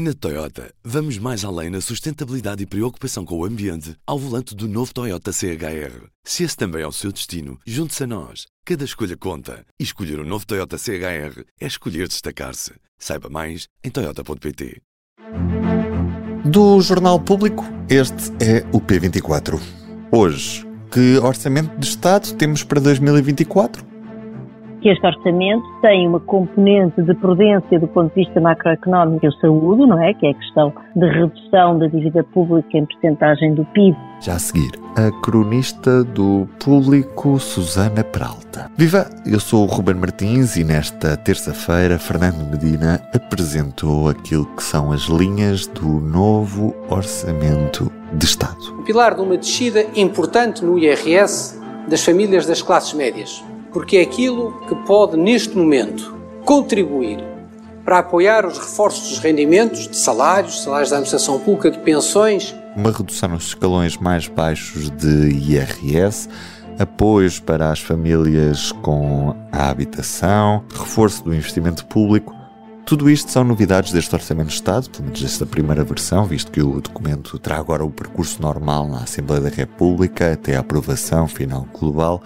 Na Toyota, vamos mais além na sustentabilidade e preocupação com o ambiente ao volante do novo Toyota CHR. Se esse também é o seu destino, junte-se a nós. Cada escolha conta. E escolher o um novo Toyota CHR é escolher destacar-se. Saiba mais em Toyota.pt. Do Jornal Público, este é o P24. Hoje, que orçamento de Estado temos para 2024? Que este orçamento tem uma componente de prudência do ponto de vista macroeconómico e saúde, não é? Que é a questão de redução da dívida pública em percentagem do PIB. Já a seguir, a cronista do público Susana Peralta. Viva! Eu sou o Ruben Martins e nesta terça-feira Fernando Medina apresentou aquilo que são as linhas do novo orçamento de Estado. O pilar de uma descida importante no IRS das famílias das classes médias porque é aquilo que pode, neste momento, contribuir para apoiar os reforços dos rendimentos, de salários, salários da administração pública, de pensões. Uma redução nos escalões mais baixos de IRS, apoios para as famílias com a habitação, reforço do investimento público. Tudo isto são novidades deste Orçamento de Estado, pelo menos desta primeira versão, visto que o documento terá agora o percurso normal na Assembleia da República até a aprovação final global.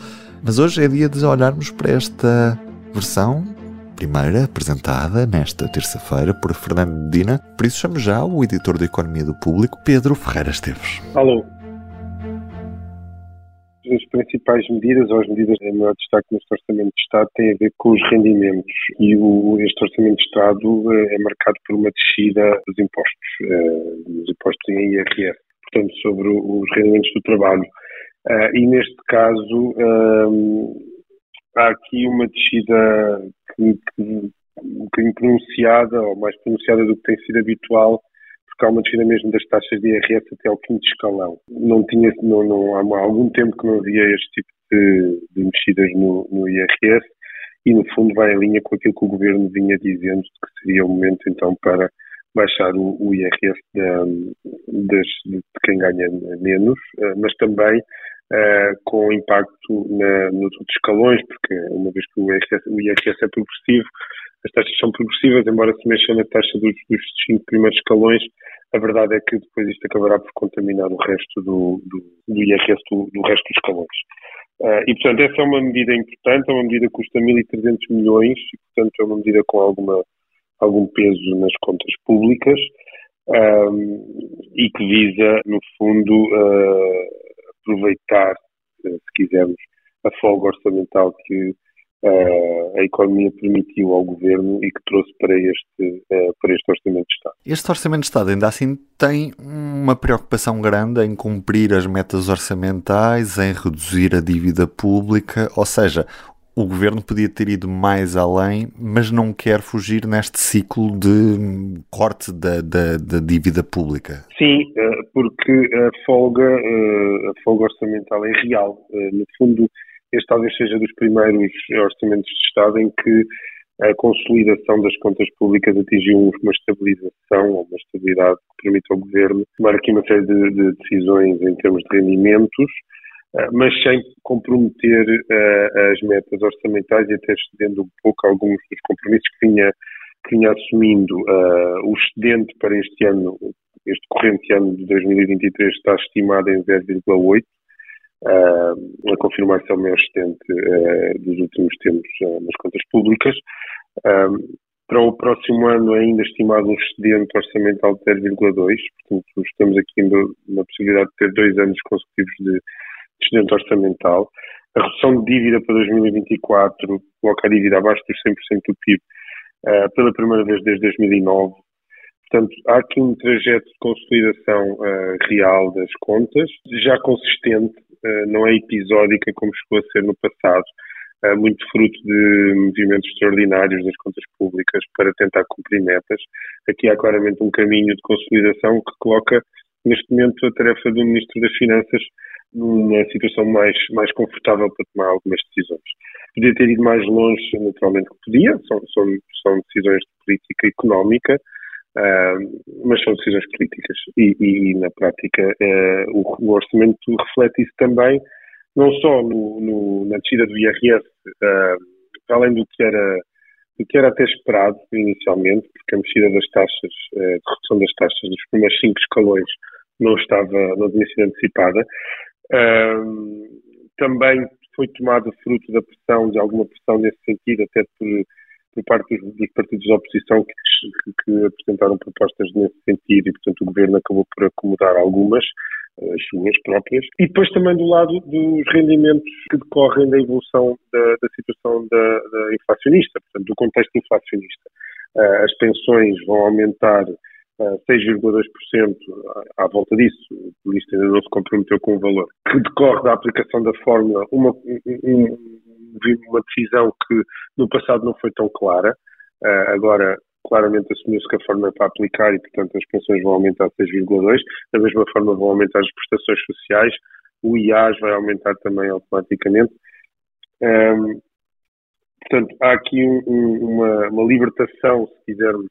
Mas hoje é dia de olharmos para esta versão primeira apresentada nesta terça-feira por Fernando Medina. Por isso chamo já o editor de Economia do Público, Pedro Ferreira Esteves. Alô. As principais medidas, ou as medidas de maior destaque neste Orçamento de Estado, têm a ver com os rendimentos. E o, este Orçamento de Estado é marcado por uma descida dos impostos, eh, dos impostos em IRS, portanto, sobre os rendimentos do trabalho. Uh, e neste caso há aqui uma descida que, que, um bocadinho pronunciada, ou mais pronunciada do que tem sido habitual, porque há uma descida mesmo das taxas de IRS até ao quinto escalão. Não tinha, não, não, há algum tempo que não havia este tipo de, de mexidas no, no IRS e no fundo vai em linha com aquilo que o governo vinha dizendo que seria o momento então para baixar o, o IRS de, de, de, quem ganha menos, eh, mas também uh, com impacto na, nos outros escalões, porque uma vez que o IRS, o IRS é progressivo, as taxas são progressivas, embora se mexa na taxa dos, dos cinco primeiros escalões, a verdade é que depois isto acabará por contaminar o resto do, do, do IRS do, do, resto dos escalões. Uh, e, portanto, essa é uma medida importante, é uma medida que custa 1.300 milhões e, portanto, é uma medida com alguma, algum peso nas contas públicas um, e que visa, no fundo, uh, aproveitar, se quisermos, a folga orçamental que uh, a economia permitiu ao governo e que trouxe para este, uh, para este Orçamento de Estado. Este Orçamento de Estado ainda assim tem uma preocupação grande em cumprir as metas orçamentais, em reduzir a dívida pública, ou seja, o governo podia ter ido mais além, mas não quer fugir neste ciclo de corte da, da, da dívida pública. Sim, eh, porque a folga, eh, a folga orçamental é real. Eh, no fundo, este talvez seja dos primeiros orçamentos de Estado em que a consolidação das contas públicas atingiu uma estabilização ou uma estabilidade que permite ao governo tomar aqui uma série de, de decisões em termos de rendimentos mas sem comprometer uh, as metas orçamentais e até excedendo um pouco alguns dos compromissos que vinha, que vinha assumindo. Uh, o excedente para este ano, este corrente ano de 2023, está estimado em 0,8, uh, a confirmar-se ao excedente dos últimos tempos nas contas públicas. para o próximo ano, ainda estimado um excedente orçamental de 0,2, portanto, estamos aqui na possibilidade de ter dois anos consecutivos de excedente orçamental. A redução de dívida para 2024 coloca a dívida abaixo dos 100% do PIB uh, eh, pela primeira vez desde 2009. Portanto, há aqui um trajeto de consolidação uh, real das contas, já consistente, uh, não é episódica como chegou a ser no passado, muito fruto de movimentos extraordinários das contas públicas para tentar cumprir metas. Aqui há claramente um caminho de consolidação que coloca, neste momento, a tarefa do Ministro das Finanças numa situação mais, mais confortável para tomar algumas decisões. Podia ter ido mais longe, naturalmente que podia, são, são, são decisões de política económica, uh, mas são decisões políticas. E, e na prática, uh, o, o, orçamento reflete isso também, não só no, no, na descida do IRS, uh, para além do que era do que era até esperado inicialmente, porque a mexida das taxas, redução das taxas dos primeiros cinco escalões não estava, não tinha sido antecipada. Também foi tomado fruto da pressão, de alguma pressão nesse sentido, até por, por parte dos, dos partidos da oposição que, que, apresentaram propostas nesse sentido e, portanto, o governo acabou por acomodar algumas, as suas próprias. E depois também do lado dos rendimentos que decorrem da evolução da, da situação da, da inflacionista, portanto, do contexto inflacionista. Uh, as pensões vão aumentar 6,2% à volta disso, o isto ainda não se comprometeu com o valor, que decorre da aplicação da fórmula, uma, um, uma decisão que no passado não foi tão clara, uh, agora claramente assumiu-se que a fórmula é para aplicar e, portanto, as pensões vão aumentar 6,2%, da mesma forma vão aumentar as prestações sociais, o IAS vai aumentar também automaticamente. Um, portanto, há aqui um, uma, uma libertação, se quisermos,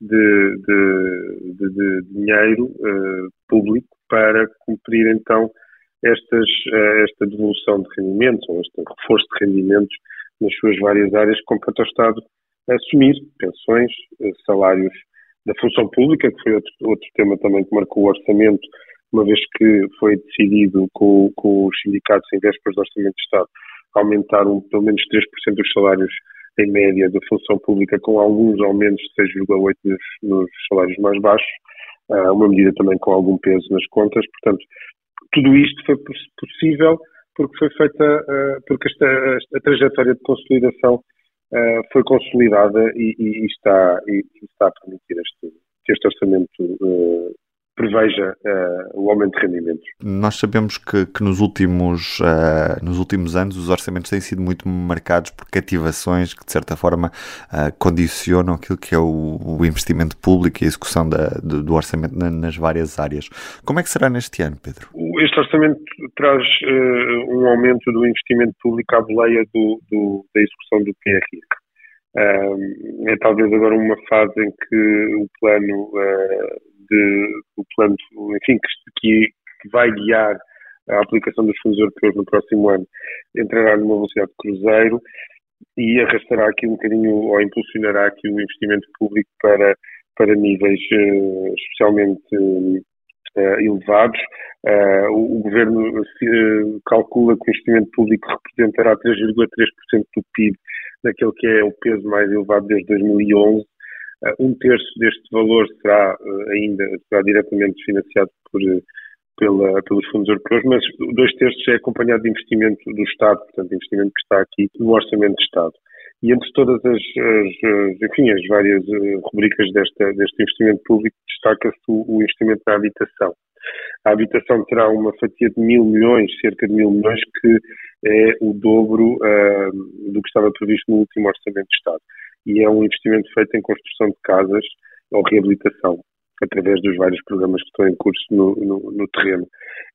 de, de, de, de dinheiro uh, público para cumprir então estas, uh, esta devolução de rendimentos ou este reforço de rendimentos nas suas várias áreas compete ao Estado assumir pensões, uh, salários da função pública, que foi outro, outro tema também que marcou o orçamento, uma vez que foi decidido com, com os sindicatos em vésperas do Orçamento de Estado aumentar um, pelo menos 3% dos salários em média da função pública, com alguns aumentos de 6,8% nos, nos, salários mais baixos, uh, uma medida também com algum peso nas contas. Portanto, tudo isto foi possível porque foi feita, uh, porque esta, a trajetória de consolidação uh, foi consolidada e, e, está, e, está a permitir este, este orçamento preveja uh, o aumento de rendimentos. Nós sabemos que, que nos, últimos, uh, nos últimos anos os orçamentos têm sido muito marcados por cativações que, de certa forma, uh, condicionam aquilo que é o, o, investimento público e a execução da, do, do, orçamento nas várias áreas. Como é que será neste ano, Pedro? Este orçamento traz um aumento do investimento público à boleia do, do, da execução do PRR. É talvez agora uma fase em que o plano de, do plano, enfim, que, que vai guiar a aplicação dos fundos europeus no próximo ano entrará numa velocidade de cruzeiro e arrastará aqui um bocadinho ou impulsionará aqui o investimento público para, para níveis uh, especialmente uh, elevados. Uh, o, governo calcula que o investimento público representará 3,3% do PIB, naquele que é o peso mais elevado desde 2011 Uh, um terço deste valor será ainda será diretamente financiado por, pela, pelos fundos europeus, mas dois terços é acompanhado de investimento do Estado, portanto, investimento que está aqui no Orçamento de Estado. E entre todas as, as enfim, as várias rubricas desta, deste investimento público, destaca-se o, o investimento na habitação. A habitação terá uma fatia de mil milhões, cerca de mil milhões, que é o dobro uh, do que estava previsto no último Orçamento de Estado e é um investimento feito em construção de casas ou reabilitação, através dos vários programas que estão em curso no, no, no terreno.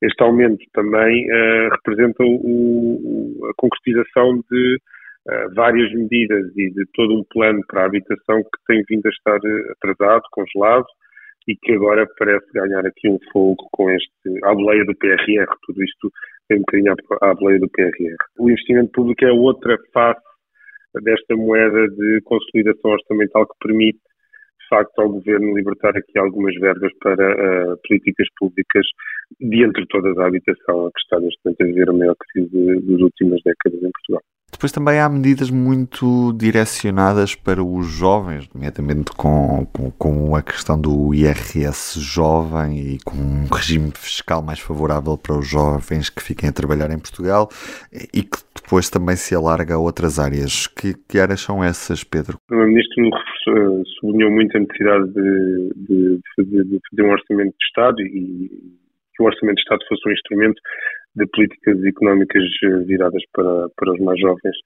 Este aumento também uh, representa o, o, a concretização de uh, várias medidas e de todo um plano para a habitação que tem vindo a estar atrasado, congelado, e que agora parece ganhar aqui um fogo com este, a boleia do PRR, tudo isto tem um bocadinho à boleia do PRR. O investimento público é outra face desta moeda de consolidação orçamental que permite, facto, ao Governo libertar aqui algumas verbas para uh, políticas públicas de entre todas a habitação, a que está neste momento a viver a maior crise das últimas décadas em Portugal. Depois também há medidas muito direcionadas para os jovens, nomeadamente com, com, com, a questão do IRS jovem e com um regime fiscal mais favorável para os jovens que fiquem a trabalhar em Portugal e que depois também se alarga a outras áreas. Que, que áreas são essas, Pedro? O Primeiro-Ministro sublinhou muito a necessidade de, de, fazer, de fazer um orçamento de Estado e que o orçamento de Estado fosse um instrumento de políticas económicas eh, viradas para, para os mais jovens.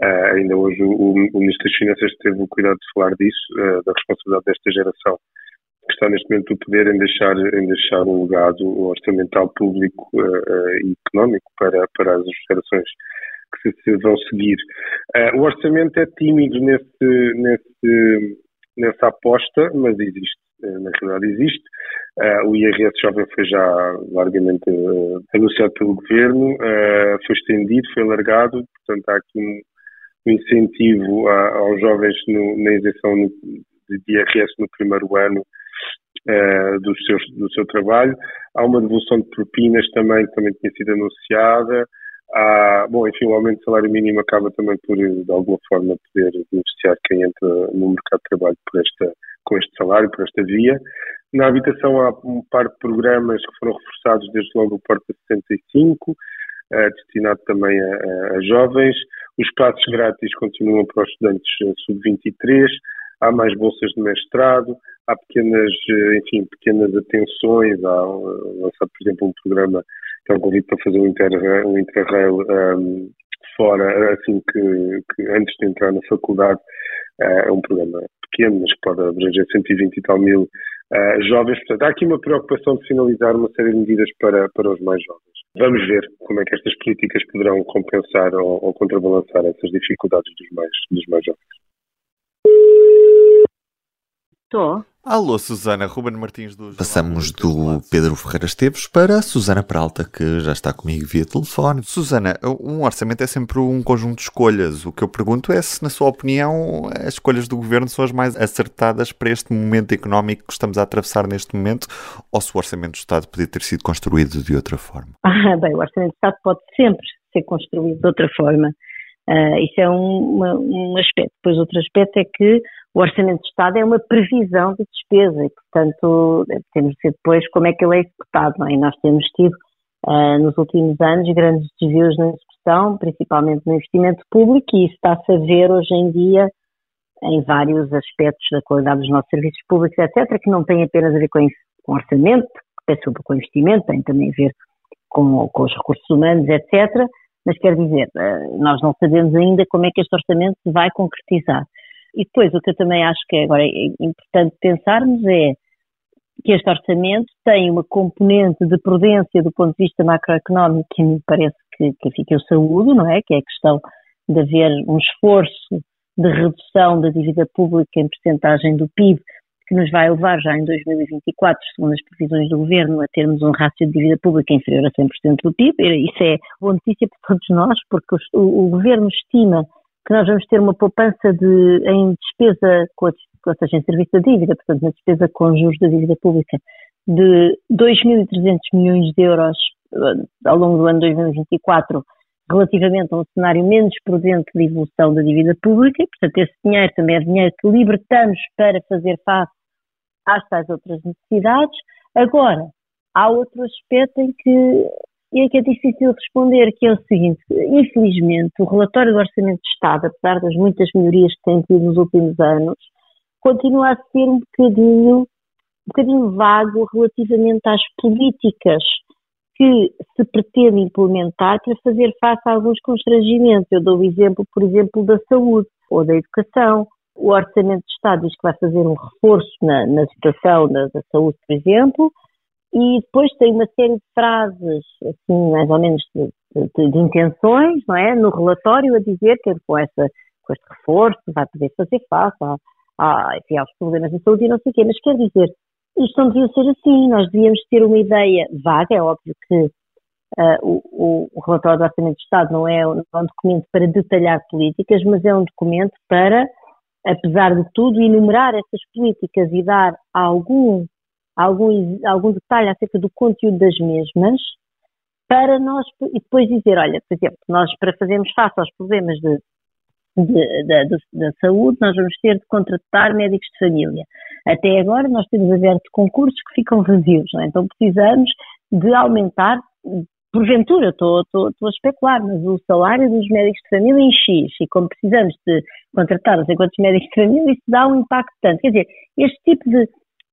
Uh, ainda hoje o, o, Ministro das Finanças teve o cuidado de falar disso, uh, da responsabilidade desta geração que está neste momento no poder em deixar, em deixar um legado orçamental público uh, e económico para, para as gerações que se, se vão seguir. o orçamento é tímido nesse, nesse, nessa aposta, mas existe. Eh, na realidade existe. Uh, o IRS jovem foi já largamente uh, anunciado pelo governo, foi estendido, foi alargado, portanto há aqui um, incentivo aos jovens na isenção de IRS no primeiro ano do, seu, do seu trabalho. Há uma devolução de propinas também, que também tinha sido anunciada. Há, bom, enfim, o aumento do salário mínimo acaba também por, de alguma forma, poder beneficiar quem entra no mercado de trabalho por esta, com este salário, por esta via. Na habitação há um par de programas que foram reforçados desde logo o Porta 65, uh, destinado também a, a, jovens. Os passos grátis continuam para os estudantes eh, sub-23. Há mais bolsas de mestrado, há pequenas, eh, enfim, pequenas atenções. Há lançado, por exemplo, um programa que é um convite para fazer um interrail, um interrail um, fora, assim que, que, antes de entrar na faculdade. É um programa pequeno, mas que pode abranger 120 e tal mil uh, jovens. Portanto, há aqui uma preocupação de finalizar uma série de medidas para, para os mais jovens. Vamos ver como é que estas políticas poderão compensar ou, ou contrabalançar essas dificuldades dos mais, dos mais jovens. Estou. Alô, Susana, Ruben Martins do Passamos do Pedro Ferreira Esteves para a Susana Peralta, que já está comigo via telefone. Susana, um orçamento é sempre um conjunto de escolhas. O que eu pergunto é se, na sua opinião, as escolhas do governo são as mais acertadas para este momento económico que estamos a atravessar neste momento, ou se o orçamento do Estado podia ter sido construído de outra forma? Ah, bem, o orçamento do Estado pode sempre ser construído de outra forma. Uh, isso é um, uma, um aspecto. Depois, outro aspecto é que o Orçamento de Estado é uma previsão de despesa e, portanto, temos de ver depois como é que ele é executado. Não é? E nós temos tido, uh, nos últimos anos, grandes desvios na execução, principalmente no investimento público, e isso está-se a ver hoje em dia em vários aspectos da qualidade dos nossos serviços públicos, etc., que não tem apenas a ver com, com orçamento, peço com investimento, tem também a ver com, com os recursos humanos, etc., mas quer dizer, eh, nós não sabemos ainda como é que este orçamento se vai concretizar. E depois, o que eu também acho que é agora é importante pensarmos é que este orçamento tem uma componente de prudência do ponto de vista macroeconómico que me parece que, que eu saúdo, não é? Que é a questão de haver um esforço de redução da dívida pública em percentagem do PIB, que nos vai levar já em 2024, segundo as previsões do Governo, a termos um rácio de dívida pública inferior a 100% do PIB. Isso é boa notícia para todos nós, porque o, o Governo estima que nós vamos ter uma poupança de, em despesa, ou seja, em serviço da dívida, portanto, na despesa com juros da dívida pública, de 2.300 milhões de euros eh, ao longo do ano 2024, relativamente a um cenário menos prudente de evolução da dívida pública, portanto, esse dinheiro também é dinheiro que libertamos para fazer face às tais outras necessidades. Agora, há outro aspecto em que, em que é difícil responder, que é o seguinte, infelizmente, o relatório do Orçamento de Estado, apesar das muitas melhorias que tem tido nos últimos anos, continua a ser um bocadinho, um bocadinho vago relativamente às políticas que se pretende implementar para fazer face a alguns constrangimentos. Eu dou o exemplo, por exemplo, da saúde ou da educação o Orçamento de Estado diz que vai fazer um reforço na, na situação da, da, saúde, por exemplo, e depois tem uma série de frases, assim, mais ou menos de, de, de intenções, não é? No relatório a dizer que com, essa, com este reforço vai poder fazer face a, a, enfim, aos problemas de saúde e não sei o quê, mas quer dizer, isto não devia ser assim, nós devíamos ter uma ideia vaga, é óbvio que Uh, o, o, relatório do Orçamento de Estado é, não é um documento para detalhar políticas, mas é um documento para apesar de tudo, enumerar essas políticas e dar algum, algum, algum detalhe acerca do conteúdo das mesmas, para nós, e depois dizer, olha, por exemplo, nós para fazermos face aos problemas de, de, de, da saúde, nós vamos ter de contratar médicos de família. Até agora nós temos aberto concursos que ficam vazios, é? então precisamos de aumentar porventura, estou, a especular, mas o salário dos médicos de família em X, e como precisamos de contratar não sei quantos médicos de família, isso dá um impacto tanto. Quer dizer, este tipo de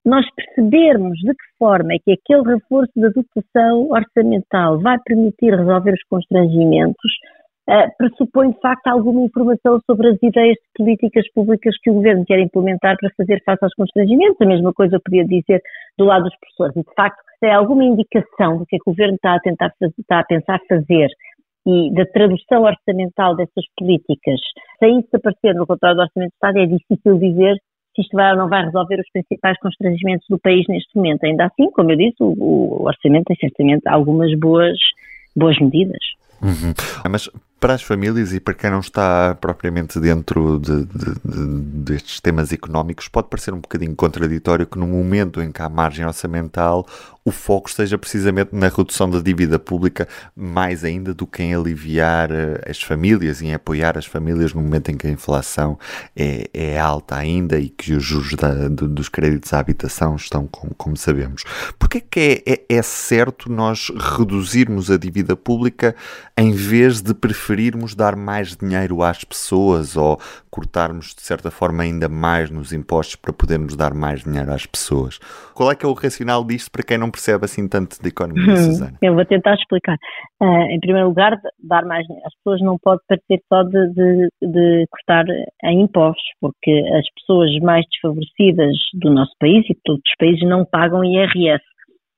nós percebermos de que forma é que aquele reforço da dotação orçamental vai permitir resolver os constrangimentos, uh, pressupõe de facto alguma informação sobre as ideias de políticas públicas que o governo quer implementar para fazer face aos constrangimentos. A mesma coisa eu podia dizer do lado dos professores. E de facto, se há alguma indicação do que, é que o governo está a tentar fazer, está a pensar fazer e da tradução orçamental dessas políticas, sem isso aparecer no controle do Orçamento de Estado, é difícil dizer se isto vai ou não vai resolver os principais constrangimentos do país neste momento. Ainda assim, como eu disse, o, o orçamento tem certamente algumas boas, boas medidas. Uhum. Mas Para as famílias e para quem não está propriamente dentro de, de, de, destes temas económicos, pode parecer um bocadinho contraditório que no momento em que há margem orçamental o foco esteja precisamente na redução da dívida pública, mais ainda do que em aliviar eh, as famílias e em apoiar as famílias no momento em que a inflação é, é alta ainda e que os juros da, dos créditos à habitação estão, como, como sabemos. Porquê que é, é, é certo nós reduzirmos a dívida pública em vez de preferirmos dar mais dinheiro às pessoas ou cortarmos de certa forma ainda mais nos impostos para podermos dar mais dinheiro às pessoas? Qual é que é o racional disto para quem não percebe assim tanto de economia, hum, Susana? Eu vou tentar explicar. Uh, em primeiro lugar, dar mais dinheiro. As pessoas não podem partir só de, de, de cortar em impostos, porque as pessoas mais desfavorecidas do nosso país e de todos os países não pagam IRS.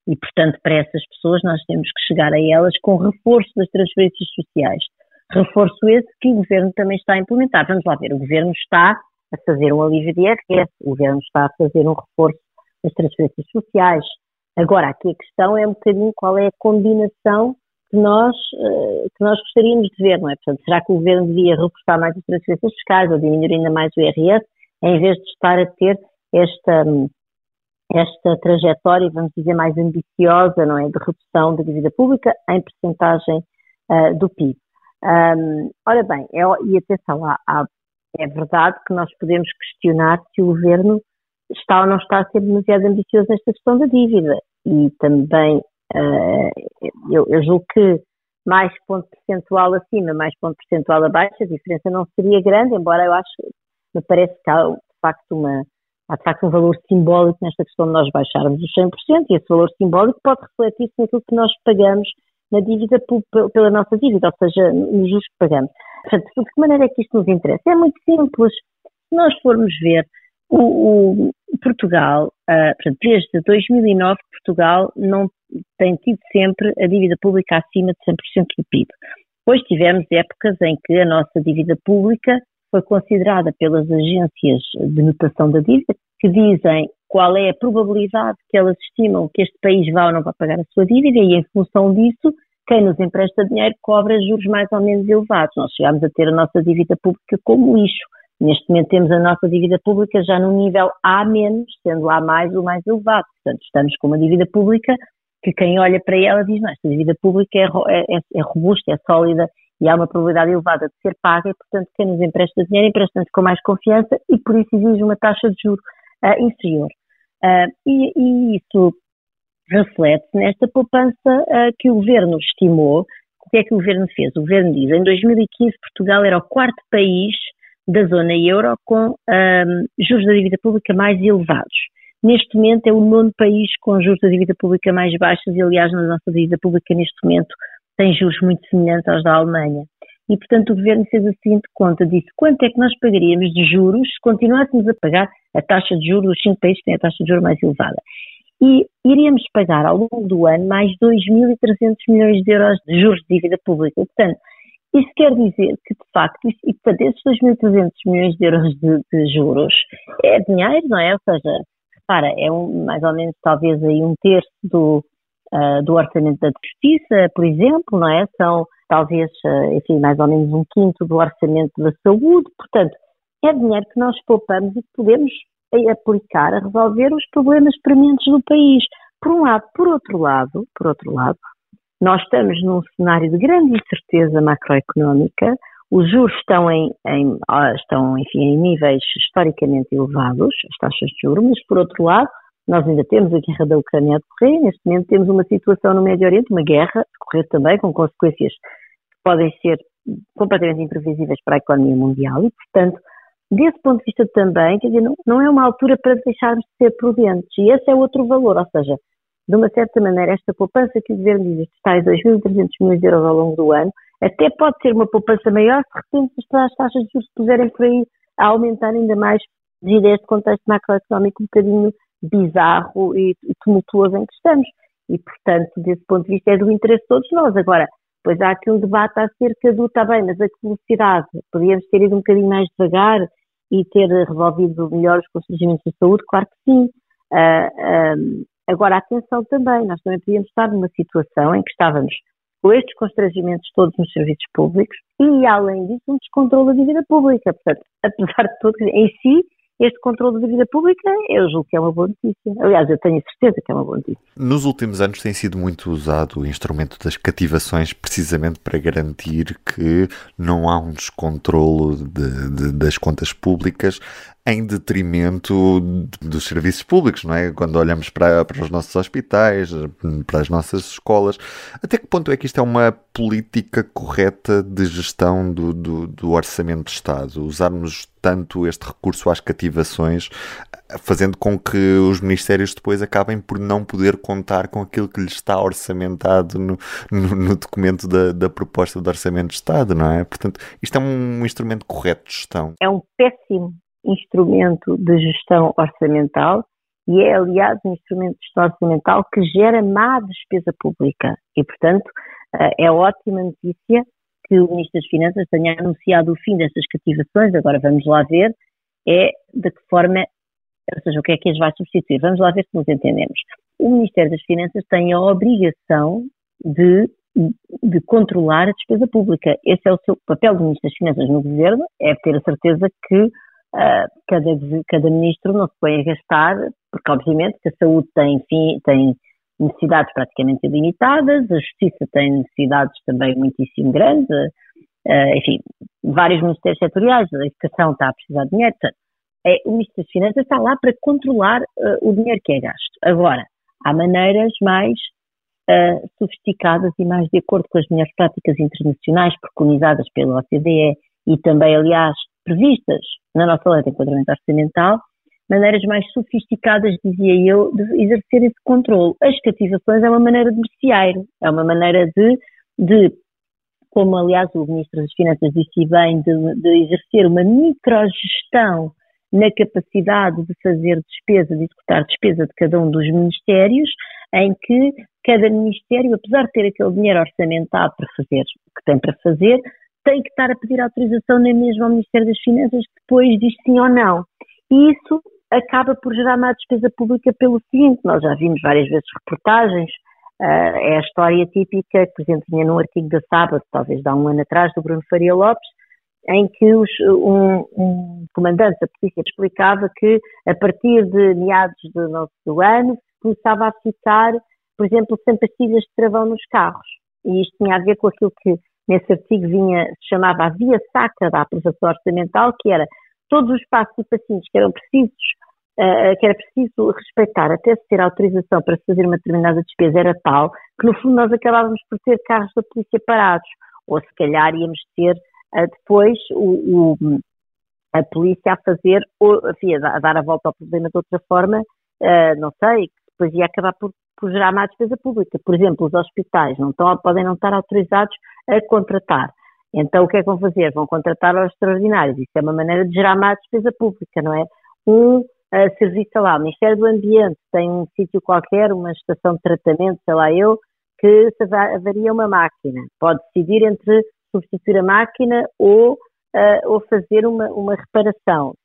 E, portanto, para essas pessoas nós temos que chegar a elas com reforço das transferências sociais. Reforço esse que o Governo também está a implementar. Vamos lá ver, o Governo está a fazer um alívio de IRS, o Governo está a fazer um reforço das transferências sociais. Agora, aqui a questão é um bocadinho qual é a combinação que nós, eh, que nós gostaríamos de ver, não é? Portanto, será que o Governo devia reforçar mais as transferências fiscais ou diminuir ainda mais o IRS, em vez de estar a ter esta, esta trajetória, vamos dizer, mais ambiciosa, não é? De redução da dívida pública em percentagem uh, do PIB. Um, ora bem, é, e atenção, há, há, é verdade que nós podemos questionar se o Governo está ou não está a ser demasiado ambicioso nesta questão da dívida. E também, uh, eu, eu julgo que mais ponto percentual acima, mais ponto percentual abaixo, a diferença não seria grande, embora eu acho, me parece que há de facto uma, há de facto um valor simbólico nesta questão de nós baixarmos os 100%, e esse valor simbólico pode refletir-se naquilo que nós pagamos na dívida pela nossa dívida, ou seja, nos juros que pagamos. Portanto, de que maneira é que isto nos interessa? É muito simples. Se nós formos ver, o, o Portugal, uh, portanto, desde 2009, Portugal não tem tido sempre a dívida pública acima de 100% do PIB. Depois tivemos épocas em que a nossa dívida pública foi considerada pelas agências de notação da dívida, que dizem qual é a probabilidade que elas estimam que este país vá ou não vá pagar a sua dívida e, em função disso, quem nos empresta dinheiro cobra juros mais ou menos elevados. Nós chegámos a ter a nossa dívida pública como lixo. Neste momento temos a nossa dívida pública já no nível A-, sendo A mais o mais elevado. Portanto, estamos com uma dívida pública que quem olha para ela diz, não, esta dívida pública é, é, é robusta, é sólida e há uma probabilidade elevada de ser paga e, portanto, quem nos empresta dinheiro empresta-nos com mais confiança e por isso exige uma taxa de juros uh, inferior. Uh, e, e, isso reflete nesta poupança uh, que o Governo estimou. O que é que o Governo fez? O Governo diz, em 2015 Portugal era o quarto país da zona euro com juros da dívida pública mais elevados. Neste momento é o nono país com juros da dívida pública mais baixos e, aliás, na nossa dívida pública neste momento tem juros muito semelhantes aos da Alemanha. E, portanto, o Governo fez a seguinte conta, disse quanto é que nós pagaríamos de juros se continuássemos a pagar a taxa de juros dos cinco países que têm a taxa de juros mais elevada. E iríamos pagar ao longo do ano mais 2.300 milhões de euros de juros de dívida pública. Portanto, isso quer dizer que, de facto, isso, e portanto, esses 2.300 milhões de euros de, de, juros é dinheiro, não é? Ou seja, repara, é um, mais ou menos talvez aí um terço do, uh, do orçamento da justiça, por exemplo, não é? São talvez, uh, enfim, mais ou menos um quinto do orçamento da saúde, portanto, é dinheiro que nós poupamos e que podemos aplicar a resolver os problemas prementes do país. Por um lado, por outro lado, por outro lado, nós estamos num cenário de grande incerteza macroeconómica, os juros estão em, em, estão, enfim, em níveis historicamente elevados, as taxas de juros, mas por outro lado, nós ainda temos a guerra da Ucrânia a decorrer, neste momento temos uma situação no Médio Oriente, uma guerra a decorrer também, com consequências que podem ser completamente imprevisíveis para a economia mundial. E, portanto, desse ponto de vista também, quer dizer, não, não é uma altura para deixarmos de ser prudentes. E esse é outro valor, ou seja, de uma certa maneira, esta poupança que o Governo diz que está em 2.300 milhões de euros ao longo do ano, até pode ser uma poupança maior se de repente as taxas de juros puserem por aí a aumentar ainda mais devido a este contexto macroeconómico um bocadinho bizarro e, e tumultuoso em que estamos. E, portanto, desse ponto de vista, é do interesse de todos nós. Agora, pois há aqui um debate acerca do, está bem, mas a velocidade, podíamos ter ido um bocadinho mais devagar e ter resolvido melhor os constrangimentos de saúde? Claro que sim. Uh, Agora, atenção também, nós também podíamos estar numa situação em que estávamos com estes constrangimentos todos nos serviços públicos e, além disso, um descontrole da dívida pública. Portanto, apesar de tudo, em si, este controle da dívida pública, eu julgo que é uma boa notícia. Aliás, eu tenho certeza que é uma boa notícia. Nos últimos anos tem sido muito usado o instrumento das cativações precisamente para garantir que não há um descontrolo de, de, das contas públicas em detrimento dos serviços públicos, não é? Quando olhamos para, para os nossos hospitais, para as nossas escolas, até que ponto é que isto é uma política correta de gestão do, do, do orçamento de Estado? Usarmos tanto este recurso às cativações, fazendo com que os ministérios depois acabem por não poder contar com aquilo que lhes está orçamentado no, no, no documento da, da proposta de orçamento de Estado, não é? Portanto, isto é um instrumento correto de gestão. É um péssimo instrumento de gestão orçamental e é, aliás, um instrumento de gestão orçamental que gera má despesa pública. E, portanto, eh, é ótima notícia que o Ministro das Finanças tenha anunciado o fim destas cativações, agora vamos lá ver, é de que forma, ou seja, o que é que as vai substituir. Vamos lá ver se nos entendemos. O Ministério das Finanças tem a obrigação de, de controlar a despesa pública. Esse é o seu papel do Ministro das Finanças no Governo, é ter a certeza que Uh, cada, cada ministro não se põe a gastar, porque obviamente que a saúde tem, enfim, tem necessidades praticamente ilimitadas, a justiça tem necessidades também muitíssimo grandes, uh, enfim, vários ministérios setoriais, a educação está a precisar de dinheiro, portanto, é, o Ministro das Finanças está lá para controlar uh, o dinheiro que é gasto. Agora, há maneiras mais sofisticadas e mais de acordo com as melhores práticas internacionais preconizadas pela OCDE e também, aliás, previstas na nossa lei de enquadramento orçamental, maneiras mais sofisticadas, dizia eu, de exercer esse controle. As cativações é uma maneira de merceeiro, é uma maneira de, de como aliás o Ministro das Finanças disse bem, de, de exercer uma microgestão na capacidade de fazer despesa, de executar despesa de cada um dos ministérios, em que cada ministério, apesar de ter aquele dinheiro orçamentado para fazer o que tem para fazer, tem que estar a pedir autorização na mesma ao Ministério das Finanças, depois diz sim ou não. E isso acaba por gerar má despesa pública pelo seguinte, nós já vimos várias vezes reportagens, uh, é a história típica que, por exemplo, tinha num artigo da Sábado, talvez de há um ano atrás, do Bruno Faria Lopes, em que os, um, um, comandante da polícia explicava que a partir de meados do, do ano começava a ficar, por exemplo, sem pastilhas de travão nos carros. E isto tinha a ver com aquilo que nesse artigo vinha, se chamava a via sacra da aprovação orçamental, que era todos os passos e passinhos que eram precisos, uh, que era preciso respeitar até se ter autorização para fazer uma determinada despesa era tal que no fundo nós acabávamos por ter carros da polícia parados, ou se calhar íamos ter uh, depois o, o, a polícia a fazer, ou, enfim, a dar a volta ao problema de outra forma, uh, não sei, que depois ia acabar por por gerar má despesa pública. Por exemplo, os hospitais não estão, podem não estar autorizados a contratar. Então, o que é que vão fazer? Vão contratar aos extraordinários. Isso é uma maneira de gerar má despesa pública, não é? Um uh, serviço, lá, o Ministério do Ambiente tem um sítio qualquer, uma estação de tratamento, sei lá eu, que se avaria uma máquina. Pode decidir entre substituir a máquina ou, uh, ou fazer uma, uma reparação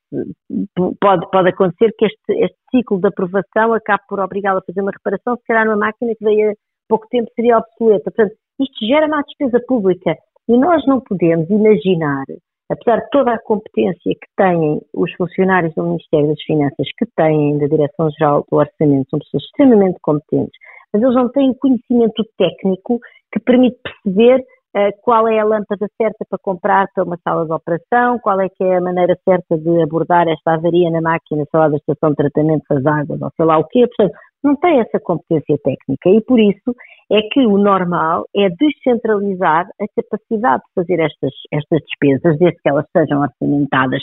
pode, pode acontecer que este, este ciclo de aprovação acabe por obrigá-lo a fazer uma reparação, se calhar numa máquina que veio há pouco tempo seria obsoleta. Portanto, isto gera má despesa pública e nós não podemos imaginar, apesar de toda a competência que têm os funcionários do Ministério das Finanças, que têm da Direção-Geral do Orçamento, são pessoas extremamente competentes, mas eles não têm conhecimento técnico que permite perceber eh, qual é a lâmpada certa para comprar para uma sala de operação, qual é que é a maneira certa de abordar esta avaria na máquina, sei lá, da estação de tratamento das águas, ou sei lá o quê. Portanto, não tem essa competência técnica e por isso é que o normal é descentralizar a capacidade de fazer estas, estas despesas, desde que elas sejam orçamentadas,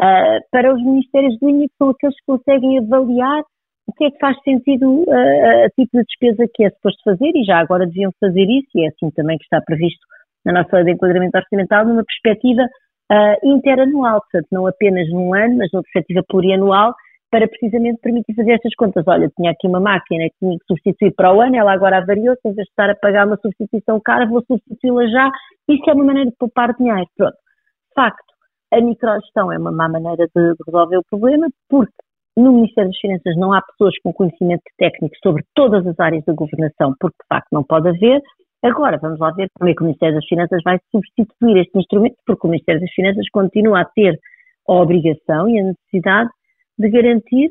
uh, para os ministérios de linha, que são aqueles que conseguem avaliar o que é que faz sentido uh, a tipo de despesa que é suposto fazer e já agora deviam fazer isso e é assim também que está previsto na nossa lei de enquadramento orçamental numa perspectiva uh, interanual, portanto não apenas num ano, mas numa perspectiva plurianual para precisamente permitir fazer estas contas. Olha, tinha aqui uma máquina que tinha que substituir para o ano, ela agora avariou-se, em vez de estar a pagar uma substituição cara, vou substituí-la já. Isso é uma maneira de poupar dinheiro. Pronto. Facto, a microgestão é uma má maneira de, de resolver o problema, porque no Ministério das Finanças não há pessoas com conhecimento técnico sobre todas as áreas da governação, porque de facto não pode haver. Agora, vamos lá ver como é que o Ministério das Finanças vai substituir este instrumento, porque o Ministério das Finanças continua a ter a obrigação e a necessidade de garantir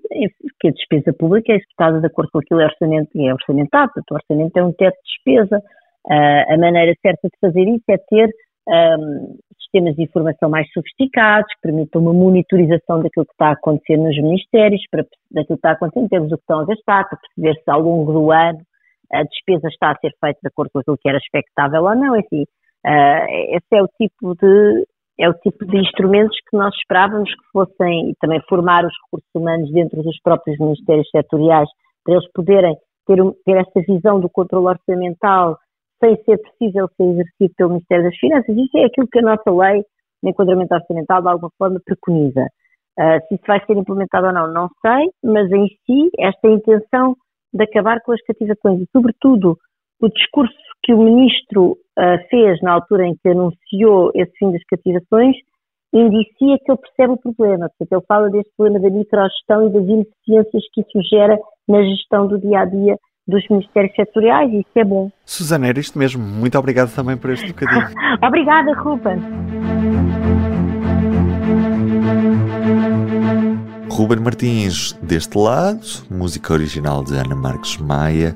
que a despesa pública é executada de acordo com aquilo que é, orçamento, é orçamentado. o orçamento é um teto de despesa. Uh, a maneira certa de fazer isso é ter um, sistemas de informação mais sofisticados, que permitam uma monitorização daquilo que está a acontecer nos ministérios, para, daquilo que está a acontecer em termos do que estão a gastar, para perceber se ao longo do ano a despesa está a ser feita de acordo com aquilo que era expectável ou não. Enfim, uh, esse é o tipo de é o tipo de instrumentos que nós esperávamos que fossem e também formar os recursos humanos dentro dos próprios ministérios setoriais para eles poderem ter, ter esta visão do controle orçamental sem ser possível ser exercido pelo Ministério das Finanças. Isso é aquilo que a nossa lei de enquadramento orçamental de alguma forma preconiza. Uh, se isso vai ser implementado ou não, não sei, mas em si, esta intenção de acabar com as cativações e, sobretudo, o discurso que o Ministro uh, fez na altura em que anunciou esse fim das cativações indicia que ele percebe o problema. Portanto, ele fala deste problema da microgestão e das ineficiências que isso gera na gestão do dia a dia dos ministérios setoriais e isso é bom. Susana, era isto mesmo. Muito obrigado também por este bocadinho. Obrigada, Ruben. Ruben Martins, deste lado, música original de Ana Marques Maia.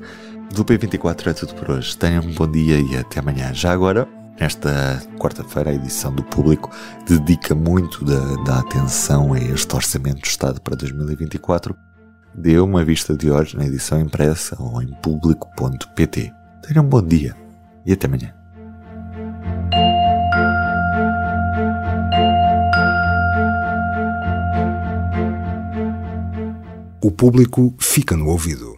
Do P24 é tudo por hoje. Tenham um bom dia e até amanhã. Já agora, nesta quarta-feira, a edição do Público dedica muito da, da atenção a este Orçamento do Estado para 2024 dê uma vista de olhos na edição impressa ou em público.pt. Tenham um bom dia e até amanhã. O público fica no ouvido.